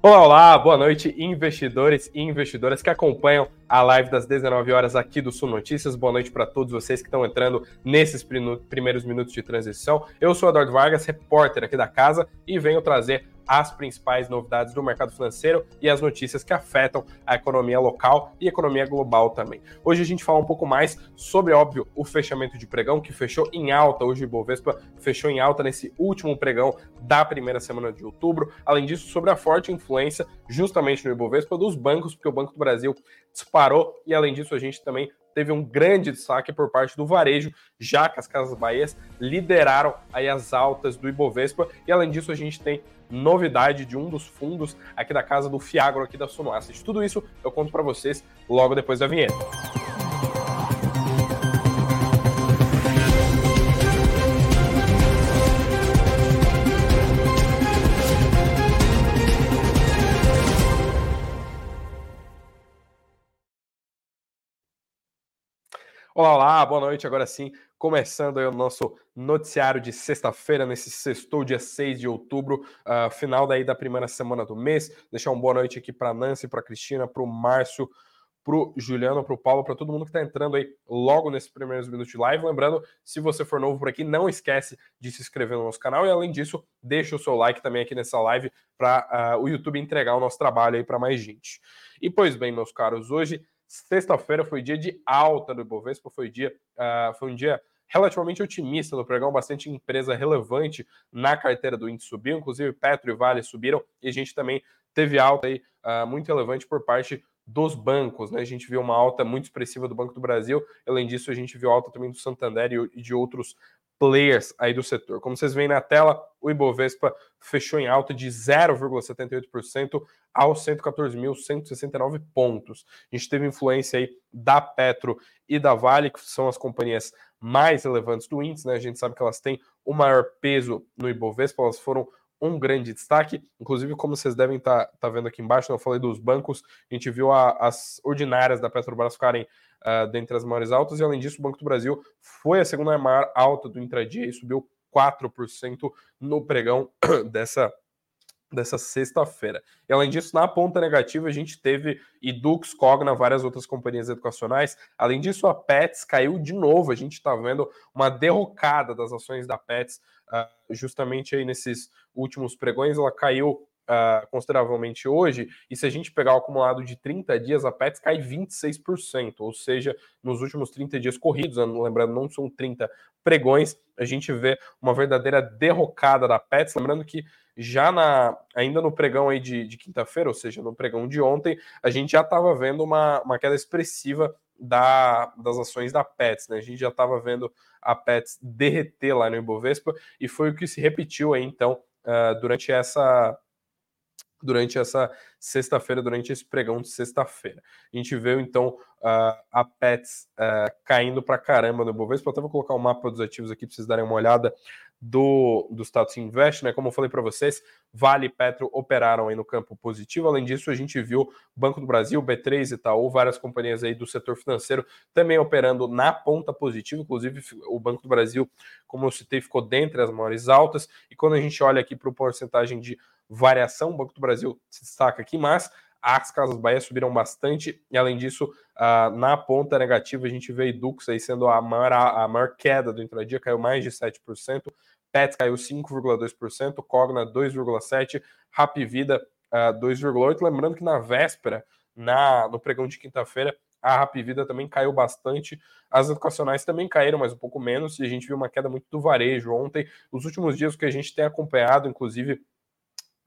Olá, olá, boa noite, investidores e investidoras que acompanham a live das 19 horas aqui do Sul Notícias. Boa noite para todos vocês que estão entrando nesses primeiros minutos de transição. Eu sou Eduardo Vargas, repórter aqui da casa, e venho trazer as principais novidades do mercado financeiro e as notícias que afetam a economia local e economia global também. Hoje a gente fala um pouco mais sobre, óbvio, o fechamento de pregão, que fechou em alta. Hoje o Ibovespa fechou em alta nesse último pregão da primeira semana de outubro. Além disso, sobre a forte influência, justamente no Ibovespa, dos bancos, porque o Banco do Brasil disparou e, além disso, a gente também teve um grande destaque por parte do varejo, já que as Casas Bahias lideraram aí as altas do Ibovespa. E além disso, a gente tem novidade de um dos fundos aqui da casa do Fiagro, aqui da Sunoassist. Tudo isso eu conto para vocês logo depois da vinheta. Olá, boa noite. Agora sim, começando o nosso noticiário de sexta-feira, nesse sextou, dia 6 de outubro, uh, final daí da primeira semana do mês. Deixar uma boa noite aqui para Nancy, para Cristina, para o Márcio, para o Juliano, para o Paulo, para todo mundo que está entrando aí logo nesses primeiros minutos de live. Lembrando, se você for novo por aqui, não esquece de se inscrever no nosso canal e, além disso, deixa o seu like também aqui nessa live para uh, o YouTube entregar o nosso trabalho aí para mais gente. E pois bem, meus caros, hoje Sexta-feira foi dia de alta do Ibovespa, foi, dia, uh, foi um dia relativamente otimista no pregão, bastante empresa relevante na carteira do índice subiu, inclusive Petro e Vale subiram, e a gente também teve alta aí uh, muito relevante por parte dos bancos, né? A gente viu uma alta muito expressiva do Banco do Brasil, além disso a gente viu alta também do Santander e de outros players aí do setor. Como vocês veem na tela, o Ibovespa fechou em alta de 0,78% aos 114.169 pontos. A gente teve influência aí da Petro e da Vale, que são as companhias mais relevantes do índice, né? A gente sabe que elas têm o maior peso no Ibovespa, elas foram um grande destaque. Inclusive, como vocês devem estar tá, tá vendo aqui embaixo, né? eu falei dos bancos, a gente viu a, as ordinárias da Petrobras ficarem uh, dentre as maiores altas, e além disso, o Banco do Brasil foi a segunda maior alta do intradia e subiu 4% no pregão dessa dessa sexta-feira. E além disso, na ponta negativa, a gente teve Edux, Cogna, várias outras companhias educacionais. Além disso, a Pets caiu de novo. A gente está vendo uma derrocada das ações da Pets, uh, justamente aí nesses últimos pregões. Ela caiu uh, consideravelmente hoje, e se a gente pegar o acumulado de 30 dias, a Pets cai 26%, ou seja, nos últimos 30 dias corridos, lembrando, não são 30 pregões, a gente vê uma verdadeira derrocada da Pets, lembrando que já na ainda no pregão aí de, de quinta-feira, ou seja, no pregão de ontem, a gente já estava vendo uma, uma queda expressiva da, das ações da Pets, né? A gente já estava vendo a Pets derreter lá no Ibovespa e foi o que se repetiu aí então uh, durante essa durante essa sexta-feira, durante esse pregão de sexta-feira. A gente viu então uh, a Pets uh, caindo para caramba no Bovespa. Eu até vou colocar o mapa dos ativos aqui para vocês darem uma olhada do, do status invest, né? Como eu falei para vocês, Vale e Petro operaram aí no campo positivo. Além disso, a gente viu Banco do Brasil, B3 e tal, várias companhias aí do setor financeiro também operando na ponta positiva. Inclusive, o Banco do Brasil, como eu citei, ficou dentre as maiores altas. E quando a gente olha aqui para o porcentagem de variação, o Banco do Brasil se destaca aqui, mas as Casas Bahia subiram bastante, e além disso, uh, na ponta negativa, a gente vê Edux aí sendo a maior, a maior queda do intradia, caiu mais de 7%, Pets caiu 5,2%, Cogna 2,7%, Rap Vida uh, 2,8%. Lembrando que na véspera, na, no pregão de quinta-feira, a Rap Vida também caiu bastante. As educacionais também caíram, mas um pouco menos, e a gente viu uma queda muito do varejo ontem. Os últimos dias que a gente tem acompanhado, inclusive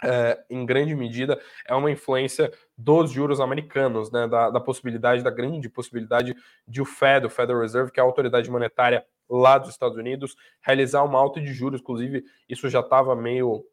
é, em grande medida, é uma influência dos juros americanos, né, da, da, possibilidade, da grande possibilidade de o Fed, o Federal Reserve, que é a autoridade monetária lá dos Estados Unidos, realizar uma alta de juros. Inclusive, isso já estava meio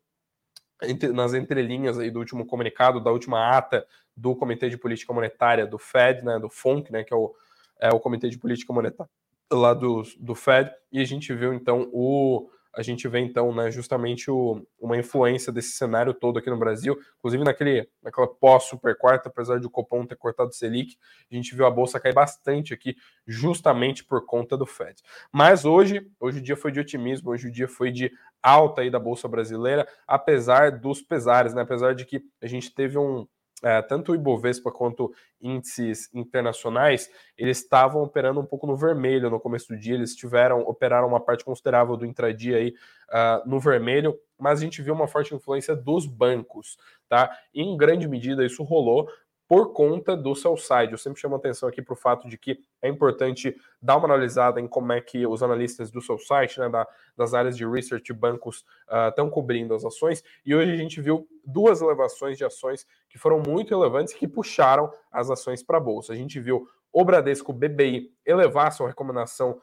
entre, nas entrelinhas aí do último comunicado, da última ata do Comitê de Política Monetária do Fed, né, do FONC, né, que é o, é o Comitê de Política Monetária lá do, do Fed, e a gente viu então o a gente vê então, né, justamente o, uma influência desse cenário todo aqui no Brasil, inclusive naquele, naquela pós-super quarta, apesar de o Copom ter cortado o Selic, a gente viu a bolsa cair bastante aqui, justamente por conta do Fed. Mas hoje, hoje o dia foi de otimismo, hoje o dia foi de alta aí da bolsa brasileira, apesar dos pesares, né? Apesar de que a gente teve um é, tanto o Ibovespa quanto índices internacionais, eles estavam operando um pouco no vermelho no começo do dia, eles tiveram, operaram uma parte considerável do intradia aí uh, no vermelho, mas a gente viu uma forte influência dos bancos, tá? E em grande medida isso rolou por conta do seu site. Eu sempre chamo atenção aqui para o fato de que é importante dar uma analisada em como é que os analistas do seu site, né, da, das áreas de research bancos estão uh, cobrindo as ações. E hoje a gente viu duas elevações de ações que foram muito relevantes que puxaram as ações para a bolsa. A gente viu o Bradesco BBI elevar sua recomendação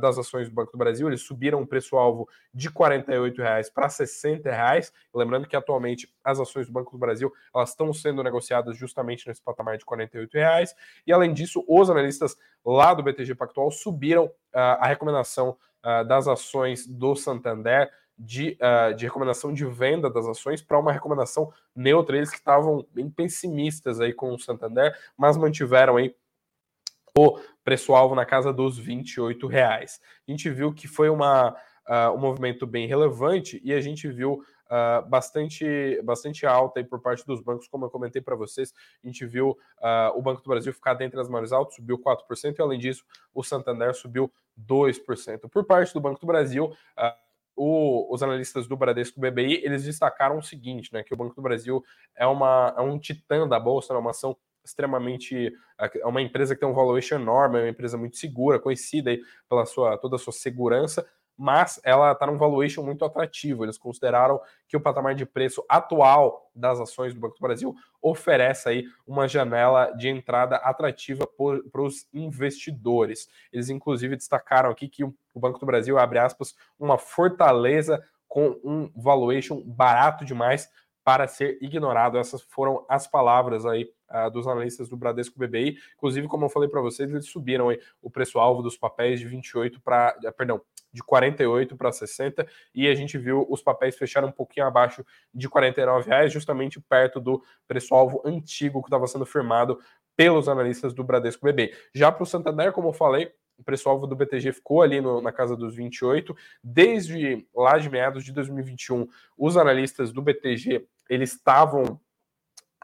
das ações do Banco do Brasil, eles subiram o preço-alvo de R$ 48,00 para R$ 60,00. Lembrando que atualmente as ações do Banco do Brasil elas estão sendo negociadas justamente nesse patamar de R$ 48,00. E além disso, os analistas lá do BTG Pactual subiram uh, a recomendação uh, das ações do Santander de, uh, de recomendação de venda das ações para uma recomendação neutra. Eles que estavam bem pessimistas aí com o Santander, mas mantiveram aí preço-alvo na casa dos 28 reais. A gente viu que foi uma, uh, um movimento bem relevante e a gente viu uh, bastante, bastante alta aí por parte dos bancos, como eu comentei para vocês. A gente viu uh, o Banco do Brasil ficar dentre as maiores altas, subiu 4%, e além disso, o Santander subiu 2%. Por parte do Banco do Brasil, o, os analistas do Bradesco BBI, eles destacaram o seguinte, né, que o Banco do Brasil é, uma, é um titã da Bolsa, é uma ação extremamente. É uma empresa que tem um valuation enorme, é uma empresa muito segura, conhecida pela sua, toda a sua segurança, mas ela está num valuation muito atrativo. Eles consideraram que o patamar de preço atual das ações do Banco do Brasil oferece aí uma janela de entrada atrativa para os investidores. Eles, inclusive, destacaram aqui que o Banco do Brasil, abre aspas, uma fortaleza com um valuation barato demais para ser ignorado. Essas foram as palavras aí uh, dos analistas do Bradesco BBI. Inclusive, como eu falei para vocês, eles subiram aí o preço-alvo dos papéis de 28 para, uh, perdão, de 48 para 60 e a gente viu os papéis fecharem um pouquinho abaixo de 49 reais, justamente perto do preço-alvo antigo que estava sendo firmado pelos analistas do Bradesco BBI. Já para o Santander, como eu falei, o preço-alvo do BTG ficou ali no, na casa dos 28. Desde lá de meados de 2021, os analistas do BTG eles estavam,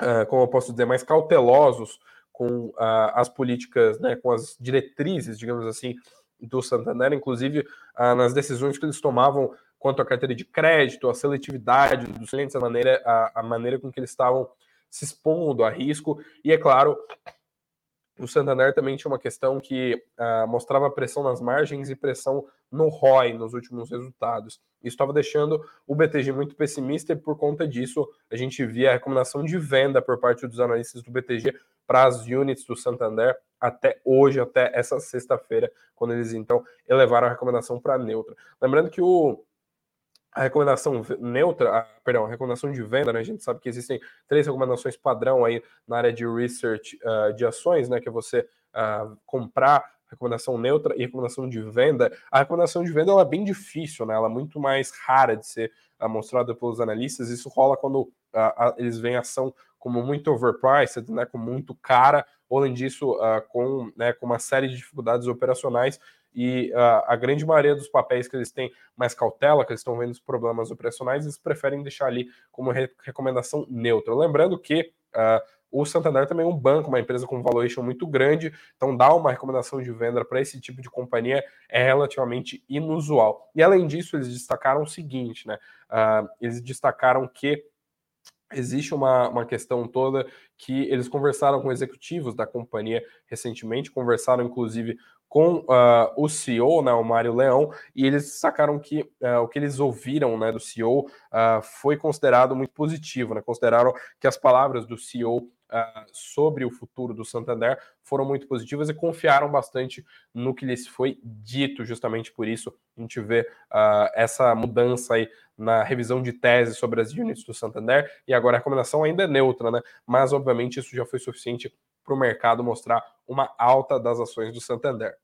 uh, como eu posso dizer, mais cautelosos com uh, as políticas, né, com as diretrizes, digamos assim, do Santander, inclusive uh, nas decisões que eles tomavam quanto à carteira de crédito, a seletividade dos clientes, a maneira, a, a maneira com que eles estavam se expondo a risco, e é claro, o Santander também tinha uma questão que uh, mostrava pressão nas margens e pressão no ROI nos últimos resultados. Isso estava deixando o BTG muito pessimista e por conta disso a gente via a recomendação de venda por parte dos analistas do BTG para as units do Santander até hoje, até essa sexta-feira, quando eles então elevaram a recomendação para neutra. Lembrando que o a recomendação neutra, a, perdão, a recomendação de venda, né? A gente sabe que existem três recomendações padrão aí na área de research uh, de ações, né? Que é você uh, comprar recomendação neutra e recomendação de venda. A recomendação de venda ela é bem difícil, né? Ela é muito mais rara de ser uh, mostrada pelos analistas. Isso rola quando eles veem a ação como muito overpriced, né? Como muito cara, ou além disso, com, né, com uma série de dificuldades operacionais e uh, a grande maioria dos papéis que eles têm mais cautela, que eles estão vendo os problemas operacionais, eles preferem deixar ali como re recomendação neutra. Lembrando que uh, o Santander também é um banco, uma empresa com valuation muito grande, então dar uma recomendação de venda para esse tipo de companhia é relativamente inusual. E além disso, eles destacaram o seguinte, né? Uh, eles destacaram que existe uma, uma questão toda que eles conversaram com executivos da companhia recentemente, conversaram inclusive com uh, o CEO, né, o Mário Leão, e eles sacaram que uh, o que eles ouviram né, do CEO uh, ah, foi considerado muito positivo, né, consideraram que as palavras do CEO sobre o futuro do Santander foram muito positivas e confiaram bastante no que lhes foi dito, justamente por isso a gente vê essa mudança aí na revisão de tese sobre as units do Santander, e agora a recomendação ainda é neutra, né, mas obviamente isso já foi suficiente para o mercado mostrar uma alta das ações do Santander.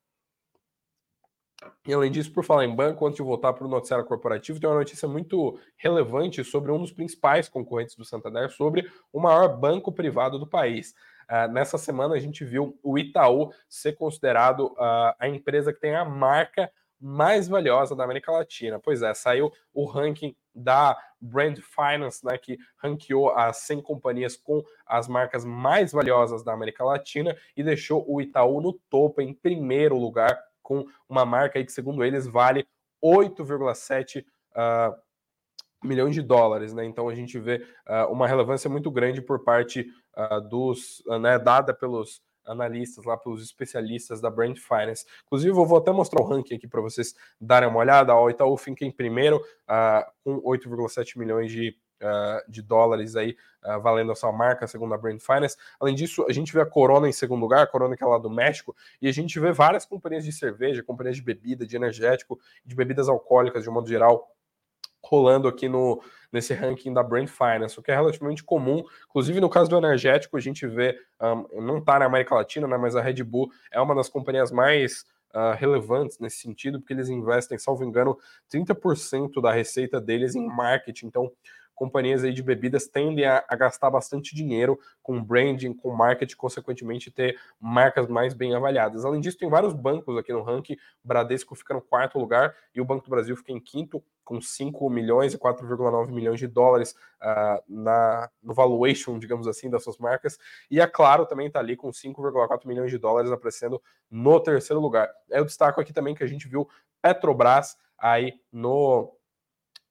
E além disso, por falar em banco, antes de voltar para o noticiário corporativo, tem uma notícia muito relevante sobre um dos principais concorrentes do Santander, sobre o maior banco privado do país. Uh, nessa semana a gente viu o Itaú ser considerado uh, a empresa que tem a marca mais valiosa da América Latina. Pois é, saiu o ranking da Brand Finance, né, que ranqueou as 100 companhias com as marcas mais valiosas da América Latina e deixou o Itaú no topo, em primeiro lugar, com uma marca aí que, segundo eles, vale 8,7 uh, ah, milhões de dólares, né? Então a gente vê uh, uma relevância muito grande por parte uh, dos, né, dada pelos analistas lá, pelos especialistas da Brand Finance. Inclusive, eu vou até mostrar o ranking aqui para vocês darem uma olhada. O Itaú fica em primeiro, com 8,7 milhões de, uh, de dólares aí, uh, valendo a sua marca, segundo a Brand Finance. Além disso, a gente vê a Corona em segundo lugar, a Corona que é lá do México, e a gente vê várias companhias de cerveja, companhias de bebida, de energético, de bebidas alcoólicas, de um modo geral, rolando aqui no, nesse ranking da Brand Finance, o que é relativamente comum. Inclusive, no caso do energético, a gente vê, um, não está na América Latina, né, mas a Red Bull é uma das companhias mais uh, relevantes nesse sentido, porque eles investem, salvo engano, 30% da receita deles em marketing. Então, companhias aí de bebidas tendem a, a, gastar bastante dinheiro com branding, com marketing, consequentemente ter marcas mais bem avaliadas. Além disso, tem vários bancos aqui no ranking. Bradesco fica no quarto lugar e o Banco do Brasil fica em quinto, com 5 milhões e 4,9 milhões de dólares uh, na, no valuation, digamos assim, das suas marcas. E a Claro também está ali com 5,4 milhões de dólares aparecendo no terceiro lugar. Eu destaco aqui também que a gente viu Petrobras aí no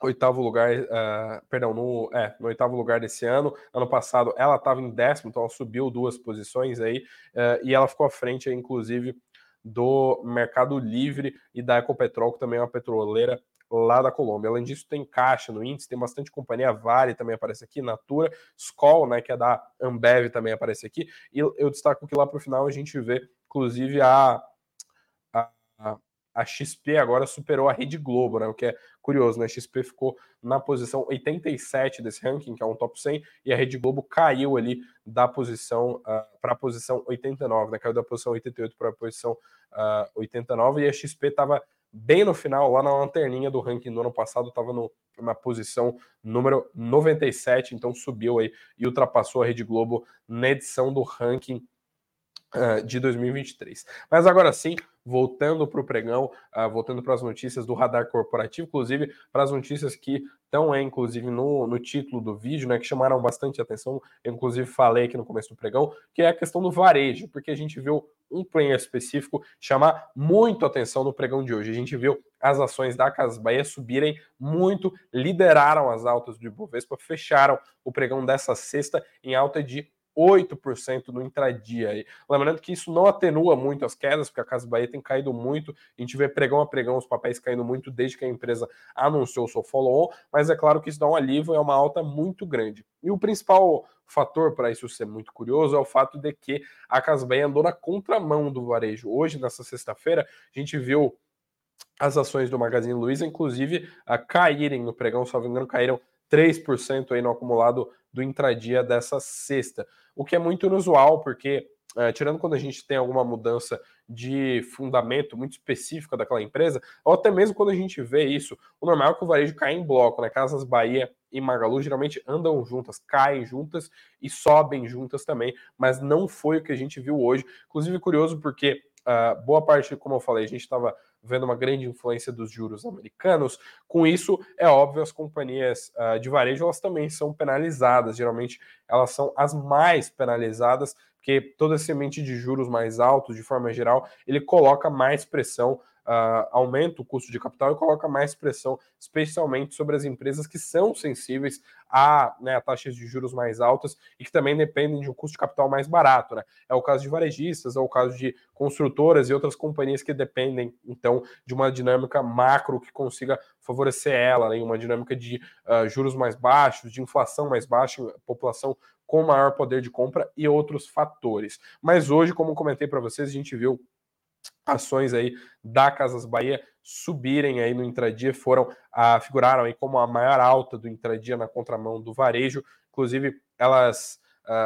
oitavo lugar, uh, perdão, no, é, no oitavo lugar desse ano. Ano passado ela estava em décimo, então ela subiu duas posições aí, uh, e ela ficou à frente, inclusive, do Mercado Livre e da Ecopetrol, que também é uma petroleira lá da Colômbia. Além disso, tem caixa no índice, tem bastante companhia, Vale também aparece aqui, Natura, Skol, né, que é da Ambev, também aparece aqui. E eu destaco que lá para o final a gente vê, inclusive, a, XP agora superou a Rede Globo, né? O que é curioso, né? A XP ficou na posição 87 desse ranking, que é um top 100, e a Rede Globo caiu ali da posição uh, para a posição 89, né? Caiu da posição 88 para a posição uh, ah, 89, e a XP estava bem no final, lá na lanterninha do ranking do ano passado, estava na posição número 97, então subiu aí e ultrapassou a Rede Globo na edição do ranking de 2023. Mas agora sim, voltando para o pregão, uh, voltando para as notícias do radar corporativo, inclusive para as notícias que estão, é, inclusive, no, no título do vídeo, né, que chamaram bastante atenção, eu, inclusive, falei aqui no começo do pregão, que é a questão do varejo, porque a gente viu um player específico chamar muito atenção no pregão de hoje. A gente viu as ações da Casas Bahia subirem muito, lideraram as altas do Ibovespa, fecharam o pregão dessa sexta em alta de 8% no intradia. Lembrando que isso não atenua muito as quedas, porque a Casa Bahia tem caído muito. A gente vê pregão a pregão os papéis caindo muito desde que a empresa anunciou o seu follow-on, mas é claro que isso dá um alívio, é uma alta muito grande. E o principal fator para isso ser muito curioso é o fato de que a Casa Bahia andou na contramão do varejo. Hoje, nessa sexta-feira, a gente viu as ações do Magazine Luiza, inclusive, a caírem no pregão, me engano, caíram 3% aí no acumulado do intradia dessa sexta, o que é muito inusual, porque é, tirando quando a gente tem alguma mudança de fundamento muito específica daquela empresa, ou até mesmo quando a gente vê isso, o normal é que o varejo caia em bloco, né? Casas Bahia e Magalu geralmente andam juntas, caem juntas e sobem juntas também, mas não foi o que a gente viu hoje. Inclusive, curioso porque uh, boa parte, como eu falei, a gente estava vendo uma grande influência dos juros americanos. Com isso, é óbvio, as companhias uh, de varejo elas também são penalizadas. Geralmente, elas são as mais penalizadas, porque toda semente de juros mais altos, de forma geral, ele coloca mais pressão uh, aumenta o custo de capital e coloca mais pressão, especialmente sobre as empresas que são sensíveis a, né, a taxas de juros mais altas e que também dependem de um custo de capital mais barato. Né? É o caso de varejistas, é o caso de construtoras e outras companhias que dependem, então, de uma dinâmica macro que consiga favorecer ela, né? uma dinâmica de uh, juros mais baixos, de inflação mais baixa, população com maior poder de compra e outros fatores. Mas hoje, como comentei para vocês, a gente viu ações aí da Casas Bahia subirem aí no intradia, foram a figuraram aí como a maior alta do intradia na contramão do varejo. Inclusive, elas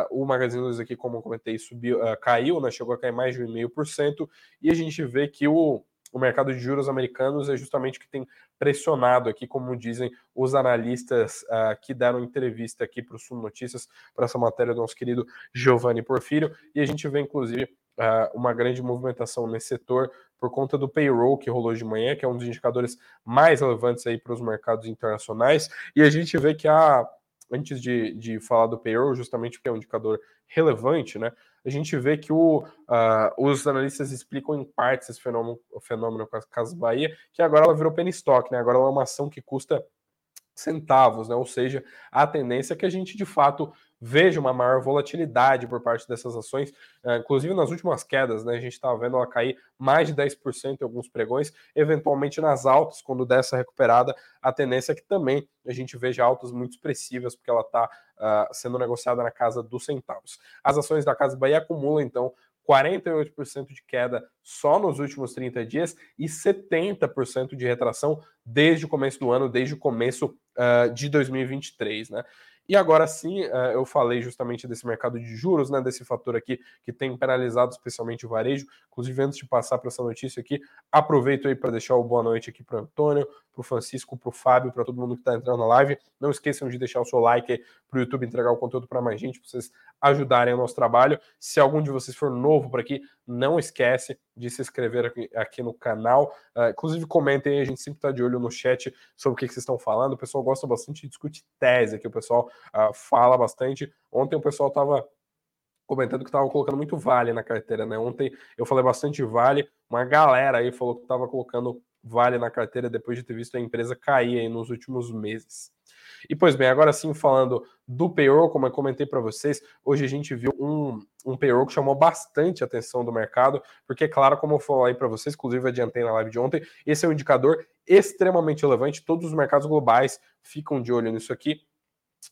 o Magazine Luiza aqui, como eu comentei, subiu, caiu, né, chegou a cair mais de 1,5%, e a gente vê que o, o mercado de juros americanos é justamente o que tem pressionado aqui, como dizem os analistas que deram entrevista aqui para o Sul Notícias, para essa matéria do nosso querido Giovanni Porfírio, e a gente vê, inclusive, uh, uma grande movimentação nesse setor por conta do payroll que rolou de manhã, que é um dos indicadores mais relevantes aí para os mercados internacionais, e a gente vê que a antes de, de falar do payroll, justamente porque é um indicador relevante, né? A gente vê que o, uh, os analistas explicam em partes esse fenômeno, fenômeno com a Casa Bahia, que agora ela virou penny stock, né? Agora ela é uma ação que custa centavos, né? Ou seja, a tendência é que a gente de fato veja uma maior volatilidade por parte dessas ações, uh, inclusive nas últimas quedas, né? A gente estava vendo ela cair mais de 10% em alguns pregões, eventualmente nas altas, quando dessa recuperada, a tendência é que também a gente veja altas muito expressivas, porque ela está uh, ah, sendo negociada na casa dos centavos. As ações da Casa Bahia acumulam, então, 48% de queda só nos últimos 30 dias e 70% de retração desde o começo do ano, desde o começo uh, de 2023, né? E agora sim, eh, eu falei justamente desse mercado de juros, né, desse fator aqui que tem penalizado especialmente o varejo. Inclusive, antes de passar para essa notícia aqui, aproveito aí para deixar o boa noite aqui para o Antônio, para o Francisco, para o Fábio, para todo mundo que está entrando na live. Não esqueçam de deixar o seu like para o YouTube entregar o conteúdo para mais gente, para vocês ajudarem o nosso trabalho. Se algum de vocês for novo por aqui, não esquece de se inscrever aqui, aqui no canal. Uh, inclusive, comentem, a gente sempre está de olho no chat sobre o que, que, vocês estão falando. O pessoal gosta bastante de discutir tese aqui, o pessoal uh, fala bastante. Ontem o pessoal estava comentando que estava colocando muito vale na carteira, né? Ontem eu falei bastante vale, uma galera aí falou que estava colocando vale na carteira depois de ter visto a empresa cair nos últimos meses. E pois bem, agora sim falando do payroll, como eu comentei para vocês, hoje a gente viu um, um payroll que chamou bastante atenção do mercado, porque, claro, como eu falei para vocês, inclusive adiantei na live de ontem, esse é um indicador extremamente relevante, todos os mercados globais ficam de olho nisso aqui.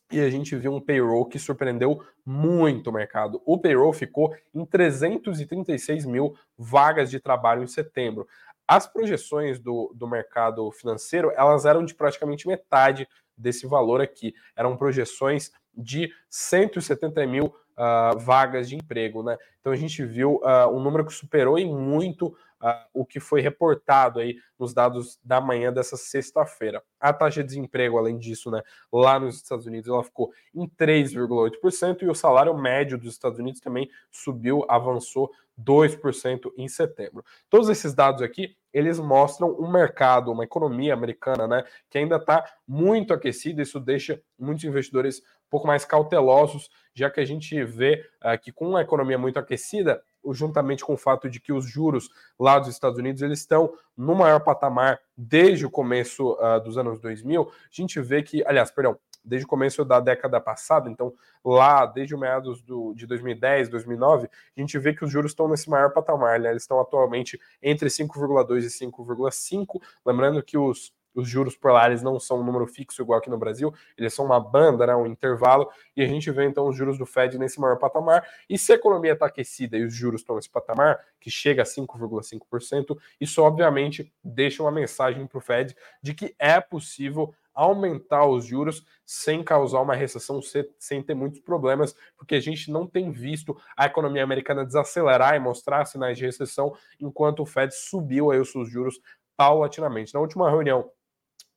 E a gente viu um payroll que surpreendeu muito o mercado. O payroll ficou em 336 mil vagas de trabalho em setembro. As projeções do, do mercado financeiro elas eram de praticamente metade desse valor aqui. Eram projeções de 170 mil uh, vagas de emprego, né? Então a gente viu uh, um número que superou em muito uh, o que foi reportado aí nos dados da manhã dessa sexta-feira. A taxa de desemprego, além disso, né, lá nos Estados Unidos, ela ficou em 3,8% e o salário médio dos Estados Unidos também subiu, avançou 2% em setembro. Todos esses dados aqui, eles mostram um mercado, uma economia americana, né, que ainda está muito aquecida. Isso deixa muitos investidores pouco mais cautelosos, já que a gente vê uh, que com a economia muito aquecida, juntamente com o fato de que os juros lá dos Estados Unidos eles estão no maior patamar desde o começo uh, dos anos 2000, a gente vê que, aliás, perdão, desde o começo da década passada, então lá desde o meados do, de 2010, 2009, a gente vê que os juros estão nesse maior patamar, né? eles estão atualmente entre 5,2 e 5,5, lembrando que os os juros por lá eles não são um número fixo igual aqui no Brasil, eles são uma banda, né, um intervalo, e a gente vê então os juros do Fed nesse maior patamar. E se a economia está aquecida e os juros estão nesse patamar, que chega a 5,5%, isso obviamente deixa uma mensagem para o Fed de que é possível aumentar os juros sem causar uma recessão, sem ter muitos problemas, porque a gente não tem visto a economia americana desacelerar e mostrar sinais de recessão, enquanto o Fed subiu aí os seus juros paulatinamente. Na última reunião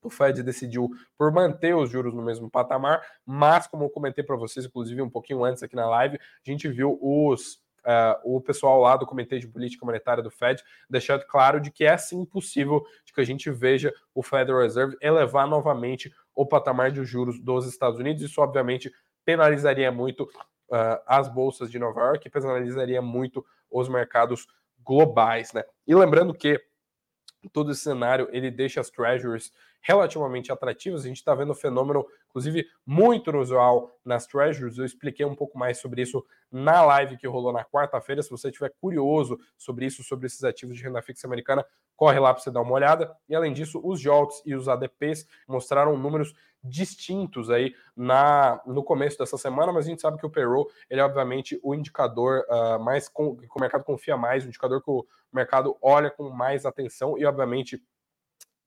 o Fed decidiu por manter os juros no mesmo patamar, mas como eu comentei para vocês, inclusive um pouquinho antes aqui na live, a gente viu os Uh, o pessoal lá do Comitê de Política Monetária do Fed deixando claro de que é sim possível de que a gente veja o Federal Reserve elevar novamente o patamar de juros dos Estados Unidos. Isso, obviamente, penalizaria muito uh, as bolsas de Nova York, penalizaria muito os mercados globais. Né? E lembrando que todo esse cenário ele deixa as treasuries relativamente atrativas. A gente está vendo um fenômeno, inclusive, muito inusual nas treasuries. Eu expliquei um pouco mais sobre isso na live que rolou na quarta-feira. Se você estiver curioso sobre isso, sobre esses ativos de renda fixa americana, corre lá para você dar uma olhada. E além disso, os JOLTS e os ADPs mostraram números distintos aí na, no começo dessa semana, mas a gente sabe que o payroll ele é obviamente o indicador uh, mais com, que o mercado confia mais, o indicador que o mercado olha com mais atenção e obviamente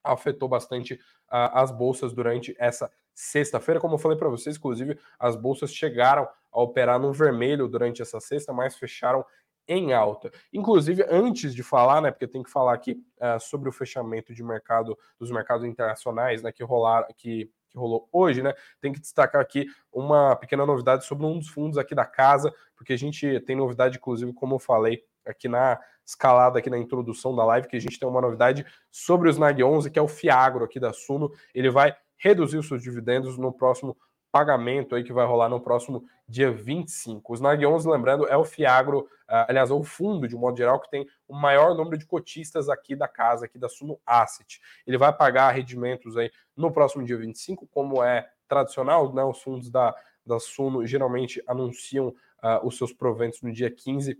afetou bastante uh, as bolsas durante essa sexta-feira. Como eu falei para vocês, inclusive, as bolsas chegaram a operar no vermelho durante essa sexta, mas fecharam em alta. Inclusive, antes de falar, né, porque tem que falar aqui uh, sobre o fechamento de mercado dos mercados internacionais, né, que rolaram, que, que rolou hoje, né, tem que destacar aqui uma pequena novidade sobre um dos fundos aqui da casa, porque a gente tem novidade, inclusive, como eu falei aqui na escalada aqui na introdução da live, que a gente tem uma novidade sobre o Snag 11, que é o Fiagro aqui da Suno. Ele vai reduzir os seus dividendos no próximo pagamento aí que vai rolar no próximo dia 25. Os NAG 11, lembrando, é o Fiagro, uh, aliás, é o fundo, de um modo geral, que tem o maior número de cotistas aqui da casa, aqui da Suno Asset. Ele vai pagar rendimentos aí no próximo dia 25, como é tradicional, né? Os fundos da, da Suno geralmente anunciam uh, os seus proventos no dia 15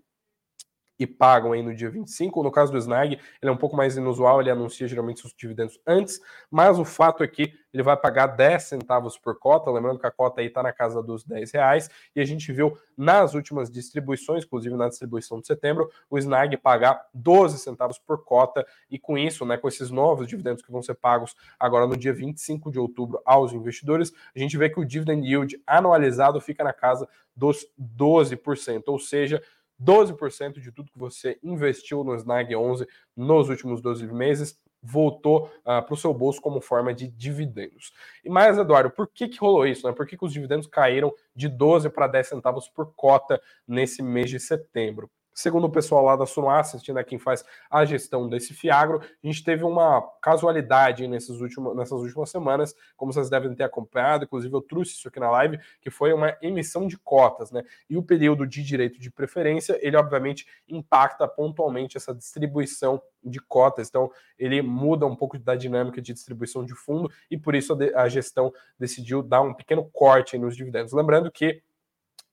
e pagam aí no dia 25. No caso do Snag, ele é um pouco mais inusual, ele anuncia geralmente seus dividendos antes, mas o fato é que ele vai pagar 10 centavos por cota, lembrando que a cota aí está na casa dos 10 reais, e a gente viu nas últimas distribuições, inclusive na distribuição de setembro, o Snag pagar 12 centavos por cota, e com isso, né, com esses novos dividendos que vão ser pagos agora no dia 25 de outubro aos investidores, a gente vê que o dividend yield anualizado fica na casa dos 12%, ou seja, 12% de tudo que você investiu no Snag 11 nos últimos 12 meses voltou uh, ah, para o seu bolso como forma de dividendos. E mais, Eduardo, por que, que rolou isso? Né? Por que, que os dividendos caíram de 12 para 10 centavos por cota nesse mês de setembro? Segundo o pessoal lá da Suno Asset, né, quem faz a gestão desse Fiagro, a gente teve uma casualidade nesses últimos, nessas últimas semanas, como vocês devem ter acompanhado, inclusive eu trouxe isso aqui na live, que foi uma emissão de cotas, né? E o período de direito de preferência, ele obviamente impacta pontualmente essa distribuição de cotas, então ele muda um pouco da dinâmica de distribuição de fundo e por isso a, gestão decidiu dar um pequeno corte nos dividendos. Lembrando que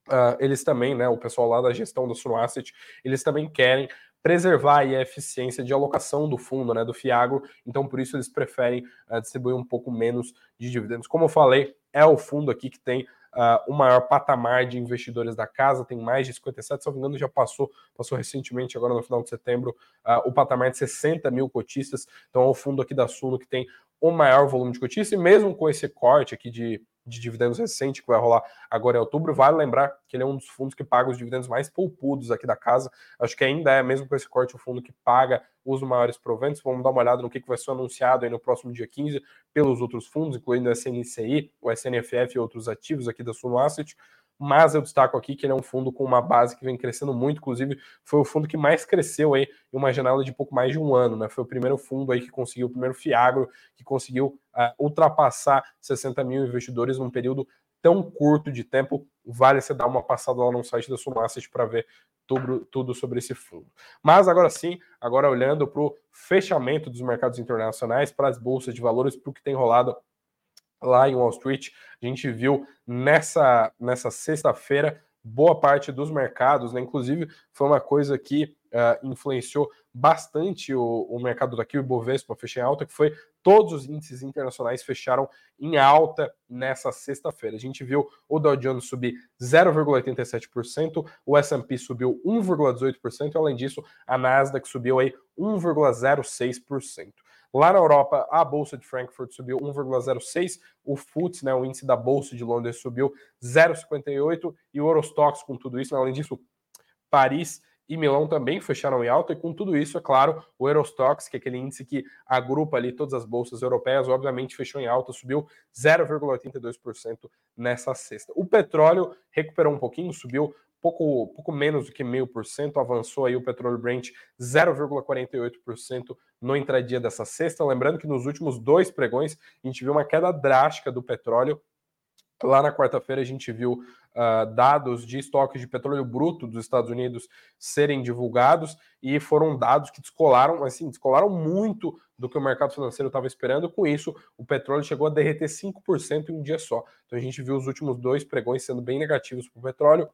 Uh, eles também, né, o pessoal lá da gestão do Suno Asset, eles também querem preservar a eficiência de alocação do fundo, né, do Fiagro, então por isso eles preferem uh, distribuir um pouco menos de dividendos. Como eu falei, é o fundo aqui que tem uh, o maior patamar de investidores da casa, tem mais de 57, se não me engano, já passou, passou recentemente, agora no final de setembro, o patamar de 60 mil cotistas, então é o fundo aqui da Suno que tem o maior volume de cotistas, e mesmo com esse corte aqui de de dividendos recente que vai rolar agora em outubro. Vale lembrar que ele é um dos fundos que paga os dividendos mais poupudos aqui da casa. Acho que ainda é, mesmo com esse corte, o fundo que paga os maiores proventos. Vamos dar uma olhada no que, vai ser anunciado aí no próximo dia 15 pelos outros fundos, incluindo o SNCI, o SNFF e outros ativos aqui da Suno Asset mas eu destaco aqui que ele é um fundo com uma base que vem crescendo muito, inclusive foi o fundo que mais cresceu aí em uma janela de pouco mais de um ano, né? Foi o primeiro fundo aí que conseguiu, o primeiro Fiagro que conseguiu uh, ultrapassar 60 mil investidores num período tão curto de tempo. Vale você dar uma passada lá no site da Sumasset para ver tudo, tudo sobre esse fundo. Mas agora sim, agora olhando para o fechamento dos mercados internacionais, para as bolsas de valores, para o que tem rolado lá em Wall Street. A gente viu nessa, nessa sexta-feira boa parte dos mercados, né? Inclusive, foi uma coisa que uh, influenciou bastante o, o mercado daqui, o Ibovespa fechou em alta, que foi todos os índices internacionais fecharam em alta nessa sexta-feira. A gente viu o Dow Jones subir 0,87%, o S&P subiu 1,18%, e além disso, a Nasdaq subiu aí 1,06%. Lá na Europa, a bolsa de Frankfurt subiu 1,06, o FTSE, né, o índice da bolsa de Londres, subiu 0,58 e o Eurostox com tudo isso, além disso, Paris e Milão também fecharam em alta, e com tudo isso, é claro, o Eurostox, que é aquele índice que agrupa ali todas as bolsas europeias, obviamente fechou em alta, subiu 0,82% nessa sexta. O petróleo recuperou um pouquinho, subiu pouco, pouco menos do que meio por cento, avançou aí o petróleo Brent 0,48% no intradia dessa sexta. Lembrando que nos últimos dois pregões a gente viu uma queda drástica do petróleo. Lá na quarta-feira a gente viu uh, dados de estoques de petróleo bruto dos Estados Unidos serem divulgados e foram dados que descolaram, assim, descolaram muito do que o mercado financeiro estava esperando. Com isso, o petróleo chegou a derreter 5% em um dia só. Então a gente viu os últimos dois pregões sendo bem negativos para o petróleo.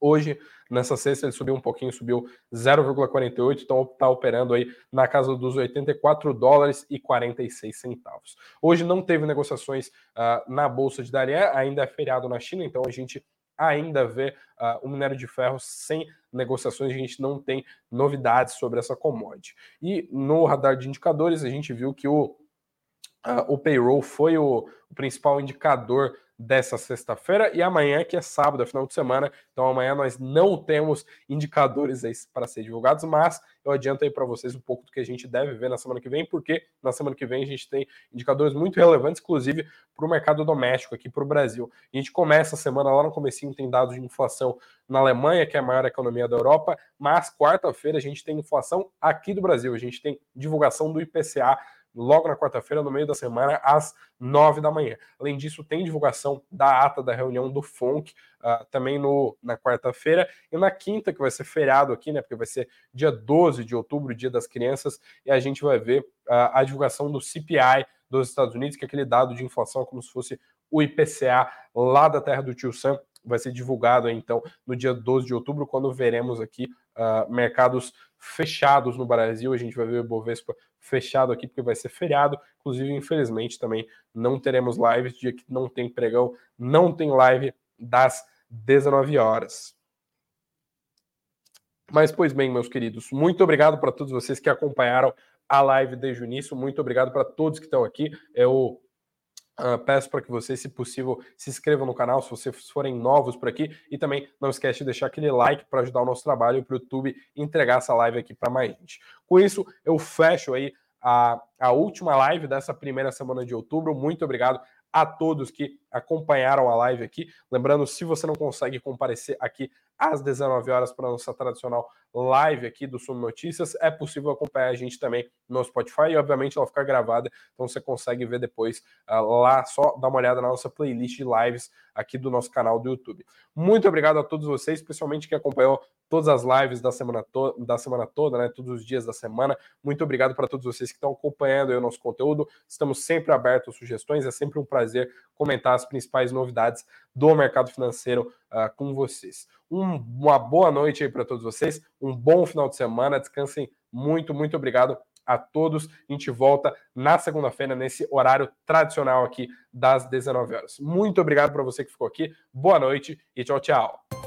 Hoje, nessa sexta, ele subiu um pouquinho, subiu 0,48, então está operando aí na casa dos 84 dólares e 46 centavos. Hoje não teve negociações uh, na Bolsa de Dalian, ainda é feriado na China, então a gente ainda vê uh, o minério de ferro sem negociações, a gente não tem novidades sobre essa commodity. E no radar de indicadores, a gente viu que o, uh, o payroll foi o, o principal indicador dessa sexta-feira e amanhã, que é sábado, é final de semana. Então amanhã nós não temos indicadores para ser divulgados, mas eu adianto aí para vocês um pouco do que a gente deve ver na semana que vem, porque na semana que vem a gente tem indicadores muito relevantes, inclusive para o mercado doméstico aqui para o Brasil. A gente começa a semana lá no comecinho, tem dados de inflação na Alemanha, que é a maior economia da Europa, mas quarta-feira a gente tem inflação aqui do Brasil. A gente tem divulgação do IPCA logo na quarta-feira, no meio da semana, às nove da manhã. Além disso, tem divulgação da ata da reunião do FONC uh, também no, na quarta-feira. E na quinta, que vai ser feriado aqui, né? Porque vai ser dia 12 de outubro, dia das crianças, e a gente vai ver uh, a divulgação do CPI dos Estados Unidos, que é aquele dado de inflação como se fosse o IPCA lá da terra do tio Sam. Vai ser divulgado então no dia 12 de outubro, quando veremos aqui uh, mercados fechados no Brasil. A gente vai ver o Bovespa fechado aqui, porque vai ser feriado. Inclusive, infelizmente, também não teremos lives. Dia que não tem pregão, não tem live das 19 horas. Mas, pois bem, meus queridos, muito obrigado para todos vocês que acompanharam a live desde o início. Muito obrigado para todos que estão aqui. Eu Uh, peço para que vocês, se possível, se inscrevam no canal se vocês forem novos por aqui e também não esquece de deixar aquele like para ajudar o nosso trabalho para o YouTube entregar essa live aqui para mais gente. Com isso, eu fecho aí a, a última live dessa primeira semana de outubro. Muito obrigado a todos que acompanharam a live aqui. Lembrando, se você não consegue comparecer aqui às 19 horas para a nossa tradicional live aqui do Sumo Notícias, é possível acompanhar a gente também no Spotify e, obviamente, ela fica gravada, então você consegue ver depois uh, lá, só dá uma olhada na nossa playlist de lives aqui do nosso canal do YouTube. Muito obrigado a todos vocês, especialmente que acompanhou todas as lives da semana, da semana toda, né? Todos os dias da semana. Muito obrigado para todos vocês que estão acompanhando o nosso conteúdo. Estamos sempre abertos a sugestões, é sempre um prazer comentar as principais novidades do mercado financeiro uh, com vocês. Um, uma boa noite aí para todos vocês, um bom final de semana, descansem muito, muito obrigado a todos. A gente volta na segunda-feira, nesse horário tradicional aqui das 19 horas. Muito obrigado para você que ficou aqui, boa noite e tchau, tchau.